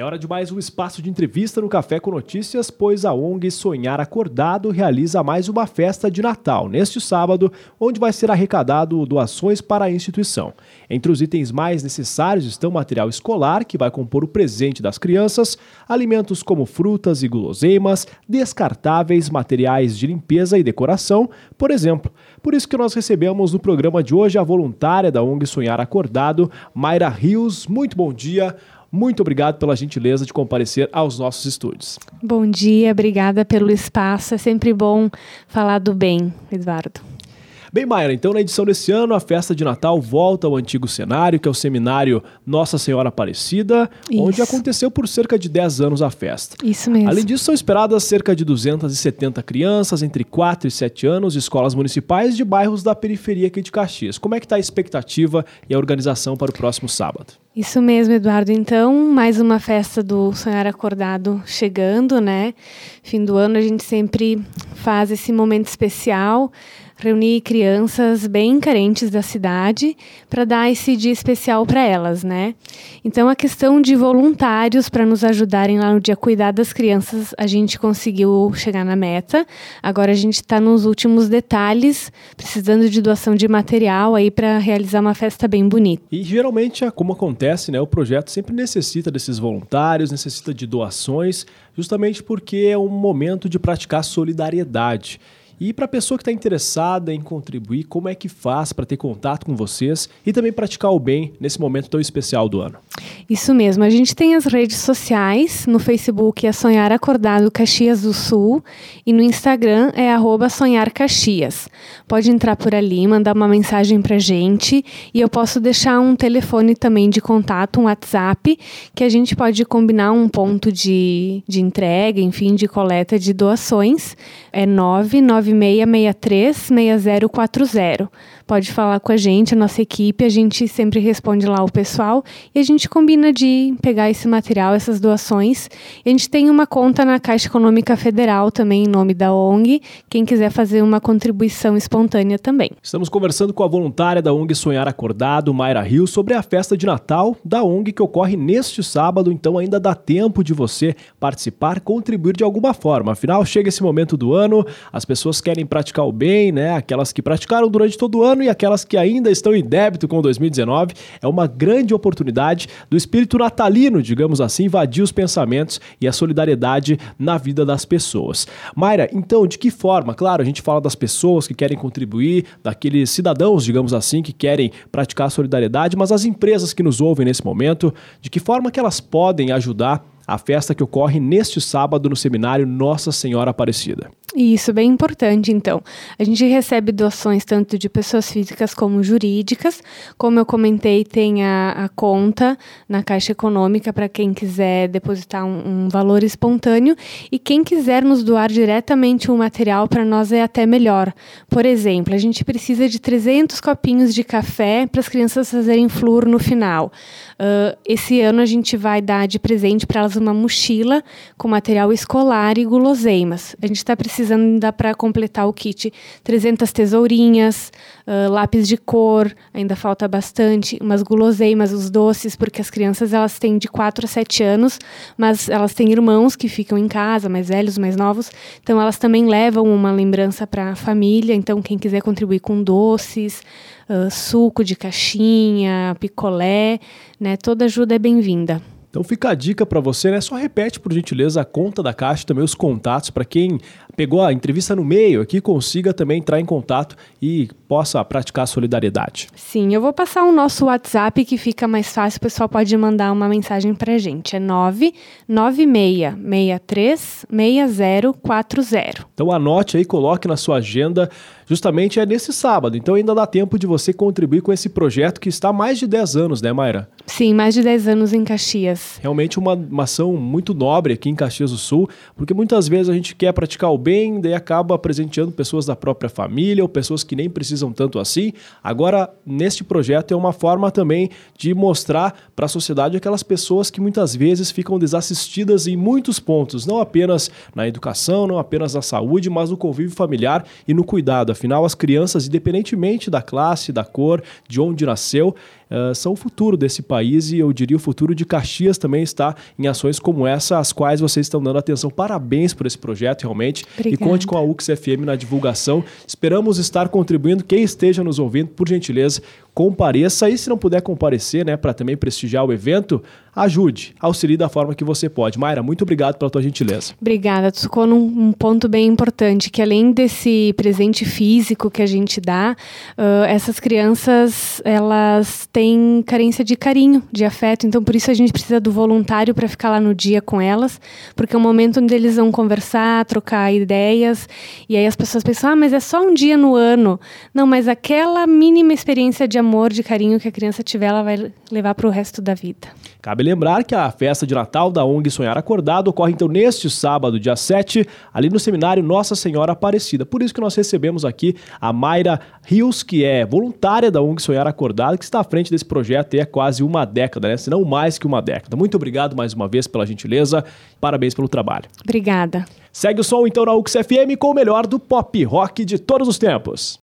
É hora de mais um espaço de entrevista no Café com Notícias, pois a ONG Sonhar Acordado realiza mais uma festa de Natal neste sábado, onde vai ser arrecadado doações para a instituição. Entre os itens mais necessários estão material escolar, que vai compor o presente das crianças, alimentos como frutas e guloseimas, descartáveis, materiais de limpeza e decoração, por exemplo. Por isso que nós recebemos no programa de hoje a voluntária da ONG Sonhar Acordado, Mayra Rios. Muito bom dia. Muito obrigado pela gentileza de comparecer aos nossos estúdios. Bom dia, obrigada pelo espaço. É sempre bom falar do bem, Eduardo. Bem, Mayra, então na edição desse ano, a festa de Natal volta ao antigo cenário, que é o seminário Nossa Senhora Aparecida, Isso. onde aconteceu por cerca de 10 anos a festa. Isso mesmo. Além disso, são esperadas cerca de 270 crianças entre 4 e 7 anos de escolas municipais de bairros da periferia aqui de Caxias. Como é que está a expectativa e a organização para o próximo sábado? Isso mesmo, Eduardo. Então, mais uma festa do Sonhar Acordado chegando, né? Fim do ano a gente sempre faz esse momento especial reunir crianças bem carentes da cidade para dar esse dia especial para elas, né? Então a questão de voluntários para nos ajudarem lá no dia a cuidar das crianças, a gente conseguiu chegar na meta. Agora a gente está nos últimos detalhes, precisando de doação de material aí para realizar uma festa bem bonita. E geralmente, como acontece, né, o projeto sempre necessita desses voluntários, necessita de doações, justamente porque é um momento de praticar solidariedade. E para a pessoa que está interessada em contribuir, como é que faz para ter contato com vocês e também praticar o bem nesse momento tão especial do ano? Isso mesmo. A gente tem as redes sociais. No Facebook é Sonhar Acordado Caxias do Sul e no Instagram é arroba Sonhar Caxias. Pode entrar por ali, mandar uma mensagem para gente e eu posso deixar um telefone também de contato, um WhatsApp, que a gente pode combinar um ponto de, de entrega, enfim, de coleta de doações. É 999 9663-6040. Pode falar com a gente, a nossa equipe, a gente sempre responde lá o pessoal e a gente combina de pegar esse material, essas doações. E a gente tem uma conta na Caixa Econômica Federal também, em nome da ONG, quem quiser fazer uma contribuição espontânea também. Estamos conversando com a voluntária da ONG Sonhar Acordado, Mayra Rio, sobre a festa de Natal da ONG que ocorre neste sábado, então ainda dá tempo de você participar, contribuir de alguma forma. Afinal, chega esse momento do ano, as pessoas querem praticar o bem, né? Aquelas que praticaram durante todo o ano e aquelas que ainda estão em débito com 2019. É uma grande oportunidade do espírito natalino, digamos assim, invadir os pensamentos e a solidariedade na vida das pessoas. Mayra, então, de que forma? Claro, a gente fala das pessoas que querem contribuir, daqueles cidadãos, digamos assim, que querem praticar a solidariedade, mas as empresas que nos ouvem nesse momento, de que forma que elas podem ajudar a festa que ocorre neste sábado no seminário Nossa Senhora Aparecida. Isso, bem importante, então. A gente recebe doações tanto de pessoas físicas como jurídicas. Como eu comentei, tem a, a conta na Caixa Econômica para quem quiser depositar um, um, valor espontâneo. E quem quiser nos doar diretamente um material, para nós é até melhor. Por exemplo, a gente precisa de 300 copinhos de café para as crianças fazerem flúor no final. Uh, esse ano a gente vai dar de presente para elas uma mochila com material escolar e guloseimas. A gente está precisando ainda para completar o kit 300 tesourinhas, uh, lápis de cor, ainda falta bastante, umas guloseimas, os doces, porque as crianças elas têm de 4 a 7 anos, mas elas têm irmãos que ficam em casa, mais velhos, mais novos, então elas também levam uma lembrança para a família. Então, quem quiser contribuir com doces, uh, suco de caixinha, picolé, né, toda ajuda é bem-vinda. Então fica a dica para você, né? Só repete por gentileza a conta da Caixa, também os contatos para quem pegou a entrevista no meio aqui consiga também entrar em contato e possa praticar a solidariedade. Sim, eu vou passar o nosso WhatsApp que fica mais fácil, o pessoal pode mandar uma mensagem pra gente. É 996636040. Então anote aí, coloque na sua agenda justamente é nesse sábado. Então ainda dá tempo de você contribuir com esse projeto que está há mais de 10 anos, né, Mayra? Sim, mais de 10 anos em Caxias. Realmente uma, uma ação muito nobre aqui em Caxias do Sul, porque muitas vezes a gente quer praticar o bem, daí acaba presenteando pessoas da própria família ou pessoas que nem precisam tanto assim. Agora, neste projeto é uma forma também de mostrar para a sociedade aquelas pessoas que muitas vezes ficam desassistidas em muitos pontos, não apenas na educação, não apenas na saúde, mas no convívio familiar e no cuidado Afinal, as crianças, independentemente da classe, da cor, de onde nasceu, uh, são o futuro desse país e eu diria o futuro de Caxias também está em ações como essa, às quais vocês estão dando atenção. Parabéns por esse projeto, realmente. Obrigada. E conte com a UXFM na divulgação. Esperamos estar contribuindo. Quem esteja nos ouvindo, por gentileza, compareça. E se não puder comparecer, né, para também prestigiar o evento, ajude, auxilie da forma que você pode. Mayra, muito obrigado pela tua gentileza. Obrigada. Tu tocou num um ponto bem importante, que além desse presente físico que a gente dá, uh, essas crianças, elas têm carência de carinho, de afeto. Então, por isso a gente precisa do voluntário para ficar lá no dia com elas, porque é um momento onde eles vão conversar, trocar ideias, e aí as pessoas pensam, ah, mas é só um dia no ano. Não, mas aquela mínima experiência de amor, de carinho que a criança tiver, ela vai levar para o resto da vida. Cabe lembrar que a festa de Natal da ONG Sonhar Acordado ocorre então neste sábado, dia 7, ali no seminário Nossa Senhora Aparecida. Por isso que nós recebemos aqui a Mayra Rios, que é voluntária da ONG Sonhar Acordado, que está à frente desse projeto há quase uma década, né? Se não mais que uma década. Muito obrigado mais uma vez pela gentileza. Parabéns pelo trabalho. Obrigada. Segue o som então na UXFM com o melhor do pop rock de todos os tempos.